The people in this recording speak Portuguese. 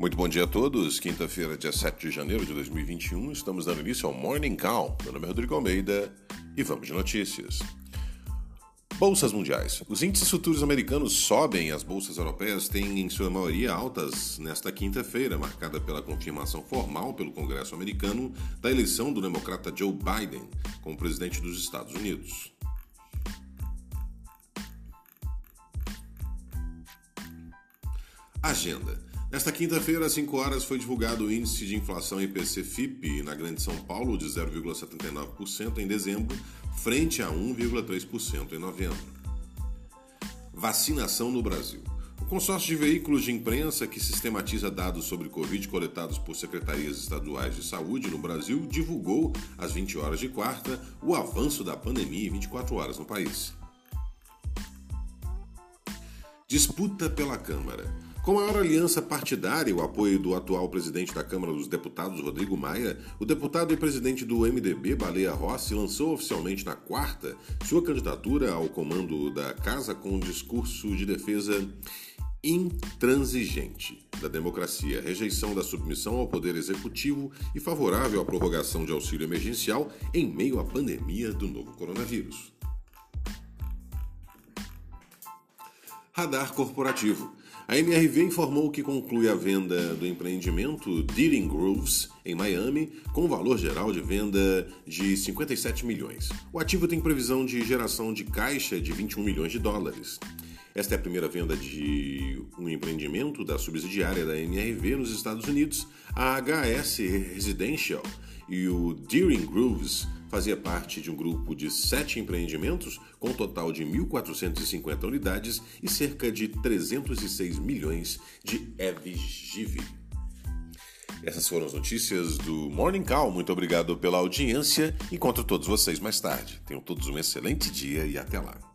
Muito bom dia a todos. Quinta-feira, dia 7 de janeiro de 2021, estamos dando início ao Morning Call. Meu nome é Rodrigo Almeida e vamos de notícias. Bolsas mundiais. Os índices futuros americanos sobem, as bolsas europeias têm em sua maioria altas nesta quinta-feira, marcada pela confirmação formal pelo Congresso americano da eleição do democrata Joe Biden como presidente dos Estados Unidos. Agenda. Nesta quinta-feira, às 5 horas, foi divulgado o índice de inflação IPC-FIP na Grande São Paulo de 0,79% em dezembro, frente a 1,3% em novembro. Vacinação no Brasil. O consórcio de veículos de imprensa que sistematiza dados sobre Covid coletados por secretarias estaduais de saúde no Brasil divulgou, às 20 horas de quarta, o avanço da pandemia em 24 horas no país. Disputa pela Câmara. Com a maior aliança partidária e o apoio do atual presidente da Câmara dos Deputados, Rodrigo Maia, o deputado e presidente do MDB, Baleia Rossi, lançou oficialmente na quarta sua candidatura ao comando da casa com um discurso de defesa intransigente da democracia, rejeição da submissão ao poder executivo e favorável à prorrogação de auxílio emergencial em meio à pandemia do novo coronavírus. Radar corporativo. A MRV informou que conclui a venda do empreendimento Dealing Grooves, em Miami, com valor geral de venda de 57 milhões. O ativo tem previsão de geração de caixa de 21 milhões de dólares. Esta é a primeira venda de um empreendimento da subsidiária da MRV nos Estados Unidos, a HS Residential, e o Deering Grooves fazia parte de um grupo de sete empreendimentos com um total de 1.450 unidades e cerca de 306 milhões de EVGIV. Essas foram as notícias do Morning Call. Muito obrigado pela audiência. Encontro todos vocês mais tarde. Tenham todos um excelente dia e até lá.